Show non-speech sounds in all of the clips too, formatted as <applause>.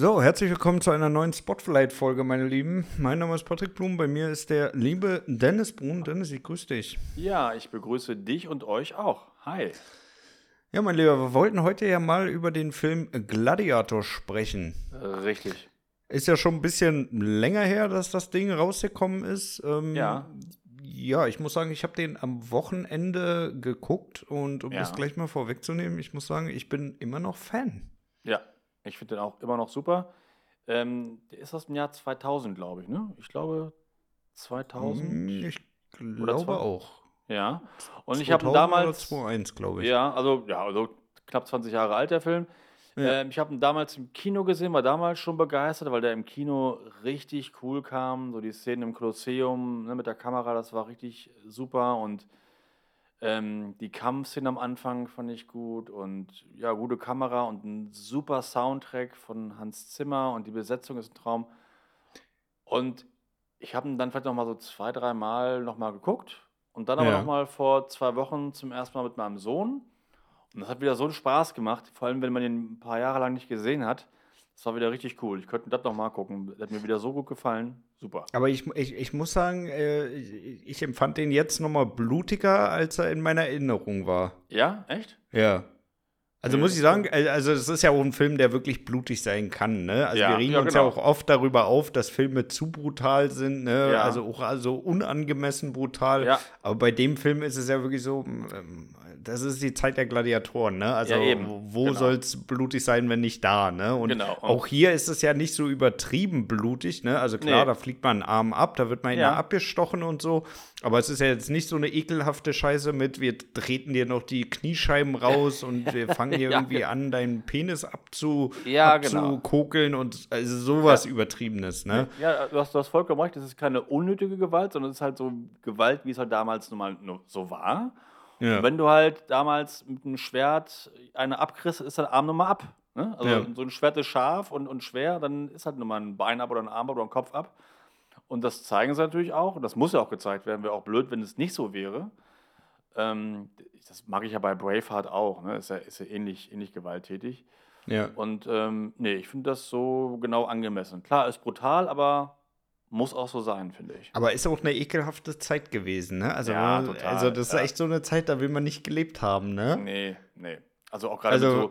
So, herzlich willkommen zu einer neuen Spotlight-Folge, meine Lieben. Mein Name ist Patrick Blum, bei mir ist der liebe Dennis Brun. Dennis, ich grüße dich. Ja, ich begrüße dich und euch auch. Hi. Ja, mein Lieber, wir wollten heute ja mal über den Film Gladiator sprechen. Richtig. Ist ja schon ein bisschen länger her, dass das Ding rausgekommen ist. Ähm, Ja. Ja, ich muss sagen, ich habe den am Wochenende geguckt und um Ja. das gleich mal vorwegzunehmen, ich muss sagen, ich bin immer noch Fan. Ja, ich finde den auch immer noch super. Ähm, der ist aus dem Jahr 2000, glaube ich, ne? Ich glaube 2000. Hm, Ich glaube zwei- auch. Ja. Und ich habe 2000 damals. Oder 2.1, glaube ich. Ja, also, ja, also knapp 20 Jahre alt, der Film. Ja. Ähm, ich habe ihn damals im Kino gesehen, war damals schon begeistert, weil der im Kino richtig cool kam. So die Szenen im Kolosseum ne, mit der Kamera, das war richtig super. Und ähm, die Kampfszenen am Anfang fand ich gut. Und ja, gute Kamera und ein super Soundtrack von Hans Zimmer. Und die Besetzung ist ein Traum. Und ich habe ihn dann vielleicht noch mal so zwei, drei Mal noch mal geguckt. Und dann aber Ja. noch mal vor zwei Wochen zum ersten Mal mit meinem Sohn. Und das hat wieder so einen Spaß gemacht, vor allem wenn man ihn ein paar Jahre lang nicht gesehen hat. Das war wieder richtig cool. Ich könnte das noch mal gucken. Das hat mir wieder so gut gefallen. Super. Aber ich, ich, ich muss sagen, äh, ich, ich empfand den jetzt noch mal blutiger, als er in meiner Erinnerung war. Ja, echt? Ja. Also Nee, muss ich sagen, äh, also es ist ja auch ein Film, der wirklich blutig sein kann, ne? Also Ja, wir regen ja, uns genau. ja auch oft darüber auf, dass Filme zu brutal sind, ne? Ja. Also auch also unangemessen brutal. Aber bei dem Film ist es ja wirklich so, ähm, das ist die Zeit der Gladiatoren, ne? Also Ja, wo, Genau. soll es blutig sein, wenn nicht da, ne? Und Genau. auch hier ist es ja nicht so übertrieben blutig, ne? Also klar, Nee. da fliegt man einen Arm ab, da wird man Ja. abgestochen und so. Aber es ist ja jetzt nicht so eine ekelhafte Scheiße mit, wir treten dir noch die Kniescheiben <laughs> raus und wir fangen hier Ja, irgendwie ge- an, deinen Penis abzu, Ja, genau. abzukokeln und also sowas Übertriebenes, ne? Ja, du hast, du hast vollkommen recht. Das ist keine unnötige Gewalt, sondern es ist halt so Gewalt, wie es halt damals nun mal so war. Ja. Und wenn du halt damals mit einem Schwert eine abkriegst, ist dein Arm nun mal ab. Ne? Also Ja. so ein Schwert ist scharf und, und schwer, dann ist halt nun mal ein Bein ab oder ein Arm ab oder ein Kopf ab. Und das zeigen sie natürlich auch. Und das muss ja auch gezeigt werden. Wäre auch blöd, wenn es nicht so wäre. Ähm, das mag ich ja bei Braveheart auch. Ne? Ist ja, ist ja ähnlich, ähnlich gewalttätig. ja. Und ähm, nee, ich finde das so genau angemessen. Klar, ist brutal, aber muss auch so sein, finde ich. Aber ist auch eine ekelhafte Zeit gewesen, ne? Also, Ja, total, also das ist ja. echt so eine Zeit, da will man nicht gelebt haben, ne? Nee, nee. Also auch gerade Also, so,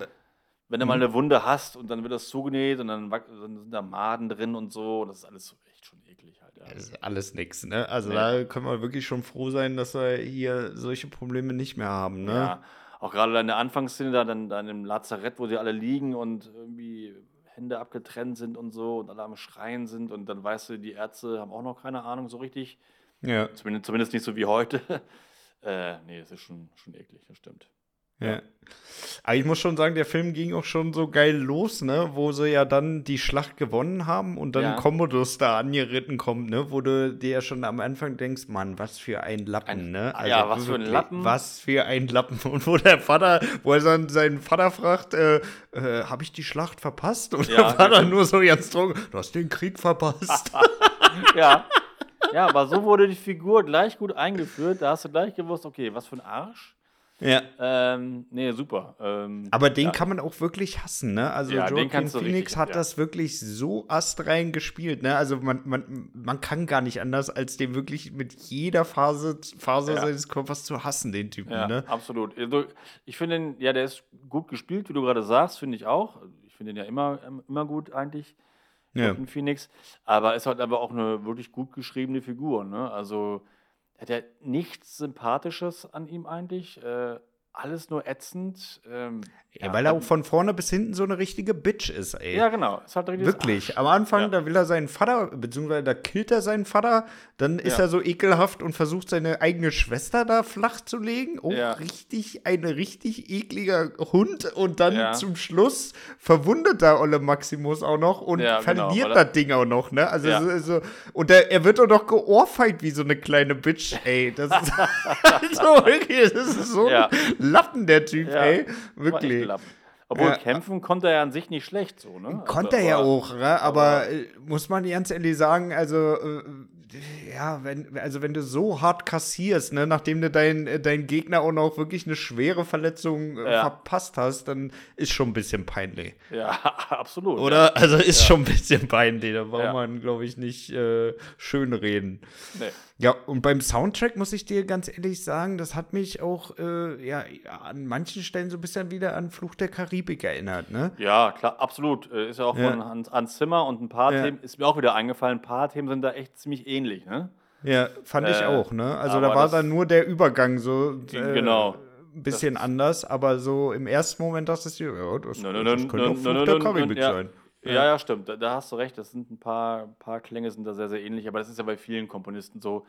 wenn du mal eine Wunde hast und dann wird das zugenäht und dann, sind da Maden drin und so. Das ist alles so echt schon eklig halt. Ja. Das ist alles nix, ne? Also Nee. da können wir wirklich schon froh sein, dass wir hier solche Probleme nicht mehr haben, ne? Ja, auch gerade in der Anfangsszene, da dann, dann im Lazarett, wo sie alle liegen und irgendwie Hände abgetrennt sind und so und alle am Schreien sind und dann weißt du, die Ärzte haben auch noch keine Ahnung so richtig. Ja, Zumindest, zumindest nicht so wie heute. <laughs> äh, nee, das ist schon, schon eklig, das stimmt. Ja. Aber ich muss schon sagen, der Film ging auch schon so geil los, ne? Wo sie ja dann die Schlacht gewonnen haben und dann Ja. Commodus da angeritten kommt, ne? Wo du dir ja schon am Anfang denkst, Mann, was für ein Lappen, Ein- ne? Ah ja, was für ein Lappen. Was für ein Lappen. <laughs> Und wo der Vater, wo er dann seinen Vater fragt, äh, äh, habe ich die Schlacht verpasst? Und Ja, der Vater genau. nur so ganz trocken, du hast den Krieg verpasst. <laughs> Ja. ja, aber so wurde die Figur gleich gut eingeführt. Da hast du gleich gewusst, okay, was für ein Arsch. Ja. Ähm, nee, super. Ähm, Aber den ja, kann man auch wirklich hassen, ne? Also Ja, Joaquin Phoenix richtig- hat ja. das wirklich so astrein gespielt, ne? Also man, man, man kann gar nicht anders, als den wirklich mit jeder Phase, Phase Ja. seines Körpers zu hassen, den Typen, Ja, ne? absolut. Also, ich finde den, ja, der ist gut gespielt, wie du gerade sagst, finde ich auch. Ich finde den ja immer, immer gut eigentlich, Ja. Phoenix. Aber ist halt aber auch eine wirklich gut geschriebene Figur, ne? Also, hat ja nichts Sympathisches an ihm eigentlich. Äh, alles nur ätzend. Ähm, Ja, weil er auch von vorne bis hinten so eine richtige Bitch ist, ey. Ja, genau. Halt Wirklich. Arsch. Am Anfang, Ja. da will er seinen Vater, beziehungsweise da killt er seinen Vater, dann ist Ja. er so ekelhaft und versucht seine eigene Schwester da flach zu legen. Ja. richtig, ein richtig ekliger Hund. Und dann Ja. zum Schluss verwundet da Olle Maximus auch noch und Ja, genau, verliert er- das Ding auch noch, ne? Also Ja. so, und er, er wird auch noch geohrfeigt wie so eine kleine Bitch, ey. Das ist <laughs> <laughs> so wirklich, das ist so Ja. Lappen, der Typ, Ja. ey. Wirklich. Obwohl Ja. kämpfen konnte er ja an sich nicht schlecht so, ne? Konnte Also, er ja auch, ne? aber, aber- äh, muss man ganz ehrlich sagen, also äh, ja, wenn, also wenn du so hart kassierst, ne, nachdem du deinen dein Gegner auch noch wirklich eine schwere Verletzung äh, Ja. verpasst hast, dann ist schon ein bisschen peinlich. Ja, <laughs> absolut. Oder? Also ist Ja. schon ein bisschen peinlich. Da braucht Ja. man, glaube ich, nicht äh, schön reden. Nee. Ja, und beim Soundtrack muss ich dir ganz ehrlich sagen, das hat mich auch äh, ja, an manchen Stellen so ein bisschen wieder an Fluch der Karibik erinnert, ne? Ja, klar, absolut. Äh, Ist ja auch Ja. von Hans, Hans Zimmer und ein paar Ja. Themen, ist mir auch wieder eingefallen, ein paar Themen sind da echt ziemlich ähnlich, ne? Ja, fand ich Äh, auch, ne? Also da war das- dann nur der Übergang so äh, Genau. ein bisschen anders, aber so im ersten Moment dachtest du, ja, das, das könnte auch Fluch der nö, Karibik ja. sein. Ja, ja, stimmt. Da, da hast du recht. Das sind ein paar, paar Klänge sind da sehr, sehr ähnlich. Aber das ist ja bei vielen Komponisten so.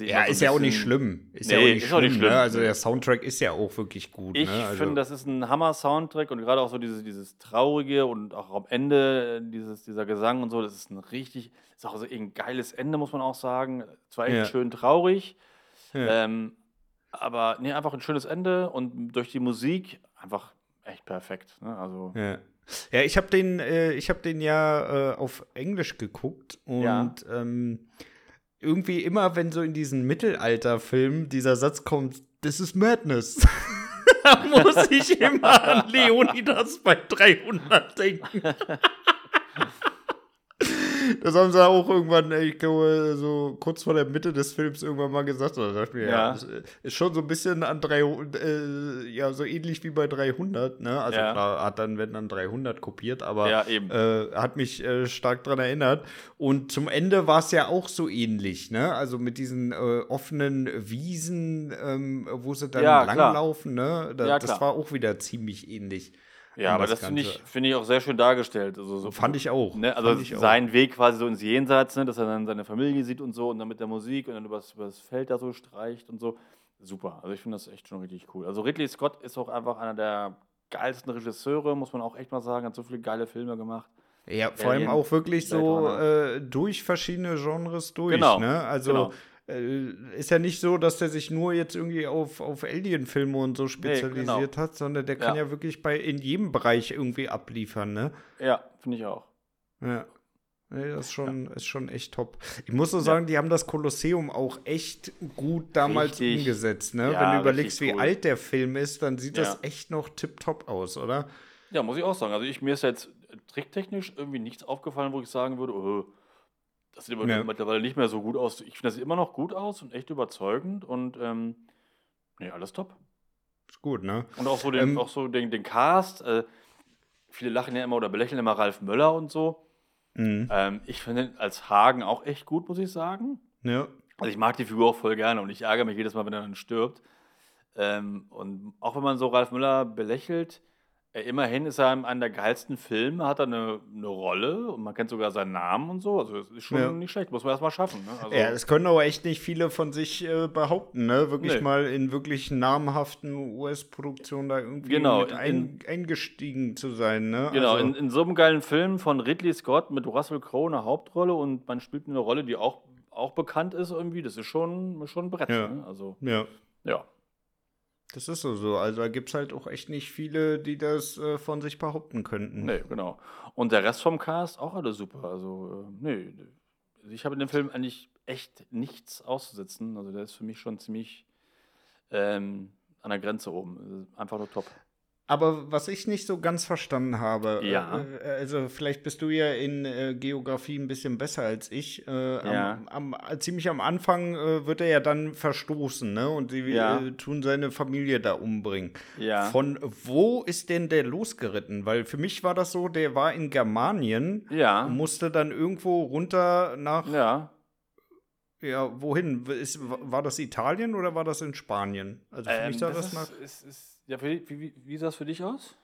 Ja, ist ja auch nicht schlimm. Ist ja Nee, auch nicht ist auch nicht schlimm, schlimm. Ne? Also der Soundtrack ist ja auch wirklich gut. Ich ne? also, finde, das ist ein Hammer-Soundtrack und gerade auch so dieses, dieses Traurige und auch am Ende äh, dieses, dieser Gesang und so, das ist ein richtig, ist auch so ein geiles Ende, muss man auch sagen. Zwar echt Ja. schön traurig, Ja. ähm, aber nee, einfach ein schönes Ende und durch die Musik einfach echt perfekt. Ne? Also, Ja. Ja, ich habe den, äh, ich habe den ja äh, auf Englisch geguckt und Ja. ähm, irgendwie immer, wenn so in diesen Mittelalterfilmen dieser Satz kommt, this is madness, <laughs> da muss ich immer an Leonidas bei 300 denken. <laughs> Das haben sie auch irgendwann, ich glaube, so kurz vor der Mitte des Films irgendwann mal gesagt. Da dachte ich mir, ja, Ja. das ist schon so ein bisschen an 300, äh, ja, so ähnlich wie bei 300, ne? Also Ja. klar, hat dann, wenn dann 300 kopiert, aber Ja. Äh, hat mich äh, stark dran erinnert. Und zum Ende war es ja auch so ähnlich, ne? Also mit diesen äh, offenen Wiesen, ähm, wo sie dann langlaufen, ne? Da, das war auch wieder ziemlich ähnlich. Ja, aber das das finde ich, finde ich auch sehr schön dargestellt. Also, so, Fand ich auch. Ne, also ich auch. sein Weg quasi so ins Jenseits, ne, dass er dann seine Familie sieht und so und dann mit der Musik und dann übers, übers Feld da so streicht und so. Super. Also ich finde das echt schon richtig cool. Also Ridley Scott ist auch einfach einer der geilsten Regisseure, muss man auch echt mal sagen. Hat so viele geile Filme gemacht. Ja, vor allem auch wirklich so äh, durch verschiedene Genres durch. Genau, Ne? Also genau. Äh, ist ja nicht so, dass der sich nur jetzt irgendwie auf, auf Alien-Filme und so spezialisiert hat, sondern der kann ja. Ja. wirklich bei in jedem Bereich irgendwie abliefern. Ne? Ja, finde ich auch. Ja. Nee, das ist schon, ist schon echt top. Ich muss so sagen, die haben das Kolosseum auch echt gut damals Richtig. umgesetzt. Ne? Ja, Wenn du überlegst, wie cool. alt der Film ist, dann sieht das Ja. echt noch tipptopp aus, oder? Ja, muss ich auch sagen. Also ich, mir ist jetzt tricktechnisch irgendwie nichts aufgefallen, wo ich sagen würde, oh, das sieht aber Ja. mittlerweile nicht mehr so gut aus. Ich finde, das sieht immer noch gut aus und echt überzeugend und ähm, nee, alles top. Ist gut, ne? Und auch so den, Ähm, auch so den, den Cast. Äh, viele lachen ja immer oder belächeln immer Ralf Möller und so. Mhm. Ähm, ich finde ihn als Hagen auch echt gut, muss ich sagen. Ja. Also ich mag die Figur auch voll gerne und ich ärgere mich jedes Mal, wenn er dann stirbt. Ähm, und auch wenn man so Ralf Müller belächelt, äh, immerhin ist er in einem der geilsten Filme, hat er eine, eine Rolle und man kennt sogar seinen Namen und so. Also es ist schon Ja. nicht schlecht, muss man erstmal schaffen. Ne? Also, Ja, das können aber echt nicht viele von sich äh, behaupten, ne? Wirklich Nee. mal in wirklich namhaften US-Produktionen da irgendwie Genau, mit ein, eingestiegen zu sein, ne? Genau, also, in, in so einem geilen Film von Ridley Scott mit Russell Crowe eine Hauptrolle und man spielt eine Rolle, die auch, auch bekannt ist irgendwie. Das ist schon, schon ein Brett. Ja. Ne? Also, ja, ja. Das ist so so. Also da gibt es halt auch echt nicht viele, die das äh, von sich behaupten könnten. Nee, genau. Und der Rest vom Cast auch alle super. Also, äh, nee. Ich habe in dem Film eigentlich echt nichts auszusetzen. Also, der ist für mich schon ziemlich ähm, an der Grenze oben. Also Einfach nur top. Aber was ich nicht so ganz verstanden habe, Ja. äh, also vielleicht bist du ja in äh, Geografie ein bisschen besser als ich. Äh, Ja. am, am, ziemlich am Anfang äh, wird er ja dann verstoßen, ne? Und sie Ja. äh, tun seine Familie da umbringen. Von wo ist denn der losgeritten? Weil für mich war das so, der war in Germanien musste dann irgendwo runter nach, ja, Ja. wohin? Ist, war das Italien oder war das in Spanien? Also für Ähm, mich sah das das, nach, ist, ist, ja, wie, wie, wie sah das für dich aus?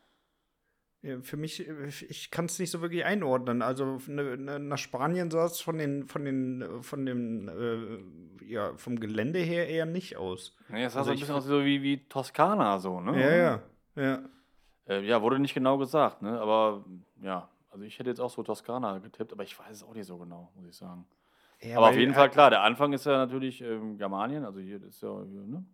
für mich, äh, ich kann es nicht so wirklich einordnen. Also ne, ne, nach Spanien sah es von den, von den, äh, von dem, äh, ja, vom Gelände her eher nicht aus. Nee, es sah Also so ein bisschen aus so wie, wie Toskana, so, ne? Ja, ja, ja. Äh, ja, wurde nicht genau gesagt, ne? Aber ja, also ich hätte jetzt auch so Toskana getippt, aber ich weiß es auch nicht so genau, muss ich sagen. Ja, Aber auf jeden äh, Fall, klar, der Anfang ist ja natürlich ähm, Germanien, also hier ist ja, hier, ne?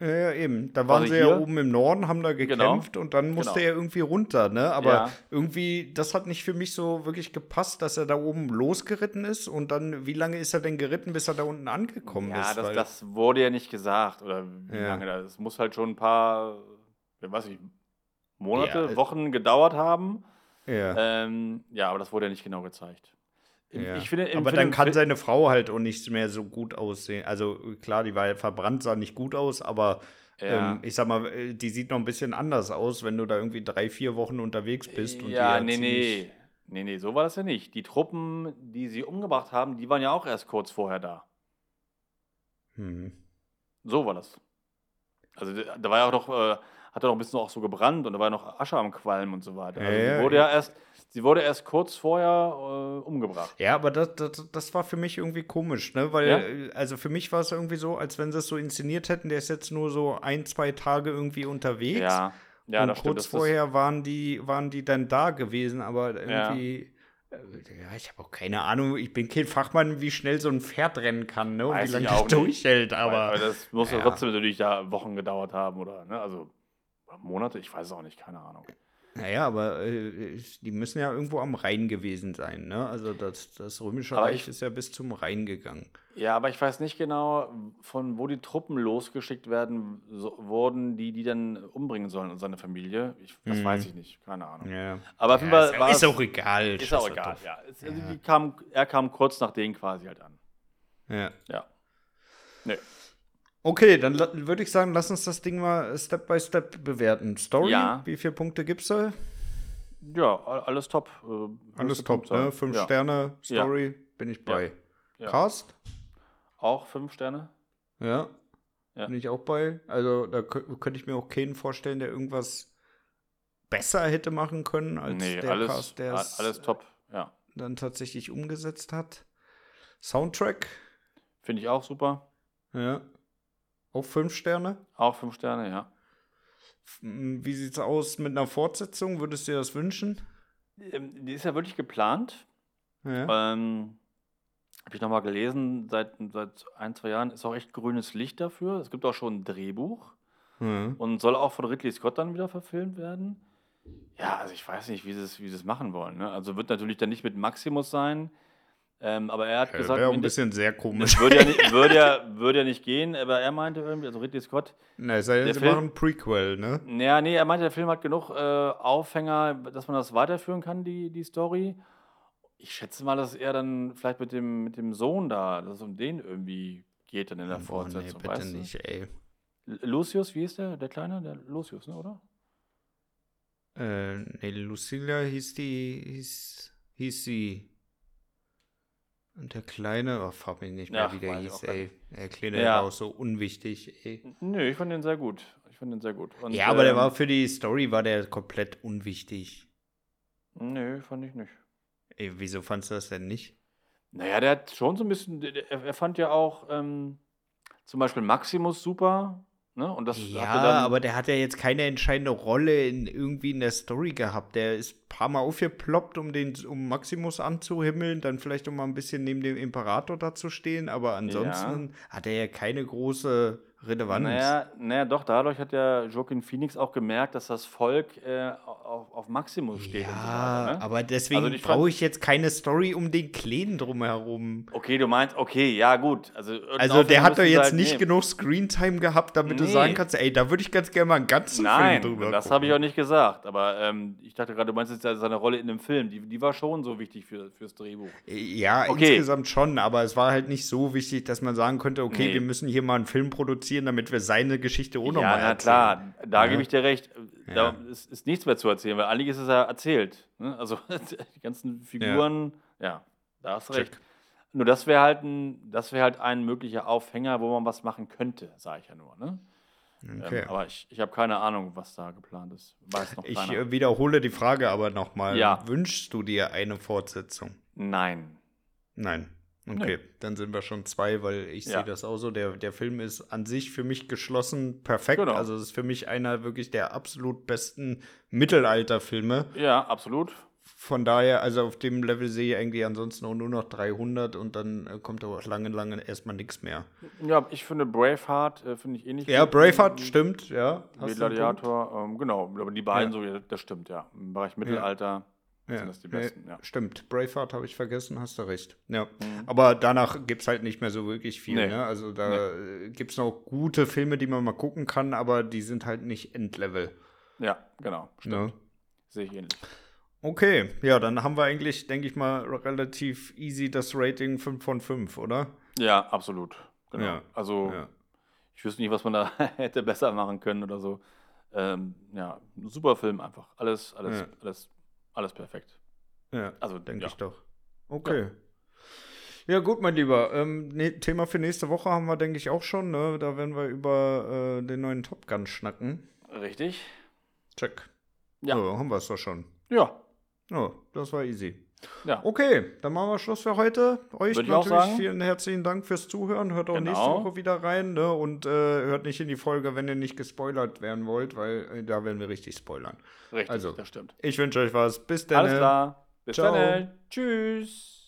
Ja, ja, eben. Da waren sie ja hier- oben im Norden, haben da gekämpft und dann musste Genau. er irgendwie runter, ne? Aber Ja. irgendwie, das hat nicht für mich so wirklich gepasst, dass er da oben losgeritten ist und dann, wie lange ist er denn geritten, bis er da unten angekommen Ja, ist? das, Weil- das wurde ja nicht gesagt. Oder wie Ja. lange das? Es muss halt schon ein paar, ich weiß nicht, Monate, Ja, Wochen gedauert haben. ja. Ähm, ja, aber das wurde ja nicht genau gezeigt. Ja. Ich finde, Aber dann kann seine Frau halt auch nicht mehr so gut aussehen. Also klar, die war verbrannt, sah nicht gut aus, aber Ja. ähm, ich sag mal, äh, die sieht noch ein bisschen anders aus, wenn du da irgendwie drei, vier Wochen unterwegs bist. Ja, nee, nee. Nee, nee, so war das ja nicht. Die Truppen, die sie umgebracht haben, die waren ja auch erst kurz vorher da. Hm. So war das. Also da war ja auch noch, äh, hat er noch ein bisschen auch so gebrannt und da war ja noch Asche am Qualm und so weiter. Also Ja, ja, sie wurde ja erst, sie wurde erst kurz vorher äh, umgebracht. Ja, aber das, das, das war für mich irgendwie komisch, ne? Weil, Ja? also für mich war es irgendwie so, als wenn sie es so inszeniert hätten, der ist jetzt nur so ein, zwei Tage irgendwie unterwegs. Ja, ja, und stimmt. kurz ist- vorher waren die, waren die dann da gewesen, aber irgendwie. Ja, ich habe auch keine Ahnung. Ich bin kein Fachmann, wie schnell so ein Pferd rennen kann, ne? Und Weiß wie lange das durchhält. Aber, Aber das muss ja ja. trotzdem natürlich da Wochen gedauert haben oder, ne? Also Monate, ich weiß es auch nicht, keine Ahnung. Naja, aber äh, die müssen ja irgendwo am Rhein gewesen sein, ne? Also das, das Römische Aber Reich ich- ist ja bis zum Rhein gegangen. Ja, aber ich weiß nicht genau, von wo die Truppen losgeschickt werden so, wurden, die die dann umbringen sollen und seine Familie. Ich, das Mhm. weiß ich nicht, keine Ahnung. Ja. Aber auf jeden Fall ist, war ist auch egal. Ist auch egal, ja. Es, also Ja. kam, er kam kurz nach denen quasi halt an. Ja. Ja. Nee. Okay, dann würde ich sagen, lass uns das Ding mal Step by Step bewerten. Story, Ja. wie viele Punkte gibst du? Ja, alles top. äh, Alles top, ne? Fünf ja. Sterne, Story, bin ich bei. Ja. Cast? Auch fünf Sterne? Ja. Ja. Bin ich auch bei. Also da kö- könnte ich mir auch keinen vorstellen, der irgendwas besser hätte machen können, als Nee, der alles, Cast, der es alles top. Ja. dann tatsächlich umgesetzt hat. Soundtrack, Finde ich auch super. ja. Auch fünf Sterne. Auch fünf Sterne, ja. Wie sieht's aus mit einer Fortsetzung? Würdest du dir das wünschen? Ähm, Die ist ja wirklich geplant. Ja. Ähm, Habe ich nochmal gelesen, seit, seit ein, zwei Jahren ist auch echt grünes Licht dafür. Es gibt auch schon ein Drehbuch ja. und soll auch von Ridley Scott dann wieder verfilmt werden. Ja, also ich weiß nicht, wie sie es, wie sie es machen wollen. Ne? Also wird natürlich dann nicht mit Maximus sein, ähm, aber er hat gesagt, Wäre ein bisschen sehr komisch. würde ja, nicht, <laughs> würde, ja, würde ja nicht gehen, aber er meinte irgendwie, also Ridley Scott, Na, es sei denn, sie Film- machen ein Prequel, ne? Ja, nee, er meinte, der Film hat genug äh, Aufhänger, dass man das weiterführen kann, die, die Story. Ich schätze mal, dass er dann vielleicht mit dem, mit dem Sohn da, dass es um den irgendwie geht dann in der nee, Fortsetzung, bitte weißt du? nicht, ey. Lucius, wie ist der? Der Kleine? Der Lucius, ne, oder? Äh, nee, Lucilla hieß die, hieß, hieß sie. Und der Kleine, oh, frag mich nicht mehr, Ach, wie der hieß, ey. Der Kleine Ja. der war auch so unwichtig, ey. Nö, ich fand den sehr gut. Ich fand den sehr gut. Und, ja, aber der ähm, war für die Story war der komplett unwichtig. Nö, fand ich nicht. Ey, wieso fandst du das denn nicht? Naja, der hat schon so ein bisschen, der- der- er, fand ja auch ähm, zum Beispiel Maximus super, ne? Und das Ja, aber der hat ja jetzt keine entscheidende Rolle in, irgendwie in der Story gehabt. Der ist paar Mal aufgeploppt, um, den, um Maximus anzuhimmeln, dann vielleicht um mal ein bisschen neben dem Imperator da zu stehen, aber ansonsten hat er ja keine große Relevanz. Naja, naja, doch, dadurch hat ja Joaquin Phoenix auch gemerkt, dass das Volk äh, auf, auf Maximus steht so ja, weiter. Ne? aber deswegen Also ich fand- brauche ich jetzt keine Story um den Kleinen drumherum. Okay, du meinst, okay, ja, gut. Also, Also der hat doch jetzt halt nicht nehmen. genug Screentime gehabt, damit du Nee. sagen kannst, ey, da würde ich ganz gerne mal einen ganzen Nein, Film drüber das habe ich auch nicht gesagt. Aber ähm, ich dachte gerade, du meinst jetzt seine Rolle in dem Film. Die, die war schon so wichtig für, fürs Drehbuch. Ja, Okay. insgesamt schon, aber es war halt nicht so wichtig, dass man sagen könnte, okay, Nee. wir müssen hier mal einen Film produzieren, damit wir seine Geschichte auch Ja, nochmal na erzählen. klar, da Ja. gebe ich dir recht. Da Ja. ist, ist nichts mehr zu erzählen, weil einiges ist ja erzählt. Ne? Also <laughs> die ganzen Figuren, ja, da hast du Check. recht. Nur das wäre halt ein, das wäre halt ein möglicher Aufhänger, wo man was machen könnte, sage ich ja nur. Ne? Okay. Ähm, aber ich, ich habe keine Ahnung, was da geplant ist. Weiß noch ich keiner. wiederhole die Frage aber nochmal. Ja. Wünschst du dir eine Fortsetzung? Nein. Nein. Okay, dann sind wir schon zwei, weil ich Ja. sehe das auch so. Der, der Film ist an sich für mich geschlossen perfekt. Genau. Also es ist für mich einer wirklich der absolut besten Mittelalterfilme. Ja, absolut. Von daher, also auf dem Level sehe ich eigentlich ansonsten auch nur noch 300 und dann äh, kommt aber auch lange, lange erstmal nichts mehr. Ja, ich finde Braveheart, äh, finde ich ähnlich. Ja, gut Braveheart stimmt, ja. Gladiator, ähm, genau. Aber die beiden so, ja, das stimmt, ja. Im Bereich Mittelalter Ja, sind das die nee, besten, ja. Stimmt, Braveheart habe ich vergessen, hast du recht. Ja. Mhm. Aber danach gibt es halt nicht mehr so wirklich viel. Nee. Ne? Also da äh, gibt es noch gute Filme, die man mal gucken kann, aber die sind halt nicht Endlevel. Ja, genau. Stimmt. Ne? Sehe ich ähnlich. Okay, ja, dann haben wir eigentlich, denke ich mal, relativ easy das Rating 5 von 5, oder? Ja, absolut. Genau. Ja, Also, Ja. ich wüsste nicht, was man da <laughs> hätte besser machen können oder so. Ähm, ja, super Film einfach. Alles, alles, Ja. alles, alles perfekt. Ja, Also, denke ich doch. Okay. Ja. gut, mein Lieber. Ähm, ne, Thema für nächste Woche haben wir, denke ich, auch schon. Ne? Da werden wir über äh, den neuen Top Gun schnacken. Richtig? Check. Ja. So, haben wir es doch schon. Ja. Ja, das war easy. Ja. Okay, dann machen wir Schluss für heute. Euch Würde natürlich vielen herzlichen Dank fürs Zuhören. Hört auch Genau. nächste Woche wieder rein ne? und äh, hört nicht in die Folge, wenn ihr nicht gespoilert werden wollt, weil äh, da werden wir richtig spoilern. Richtig, Also, das stimmt. Ich wünsche euch was. Bis dann. Alles klar. Bis Ciao. dann. Tschüss.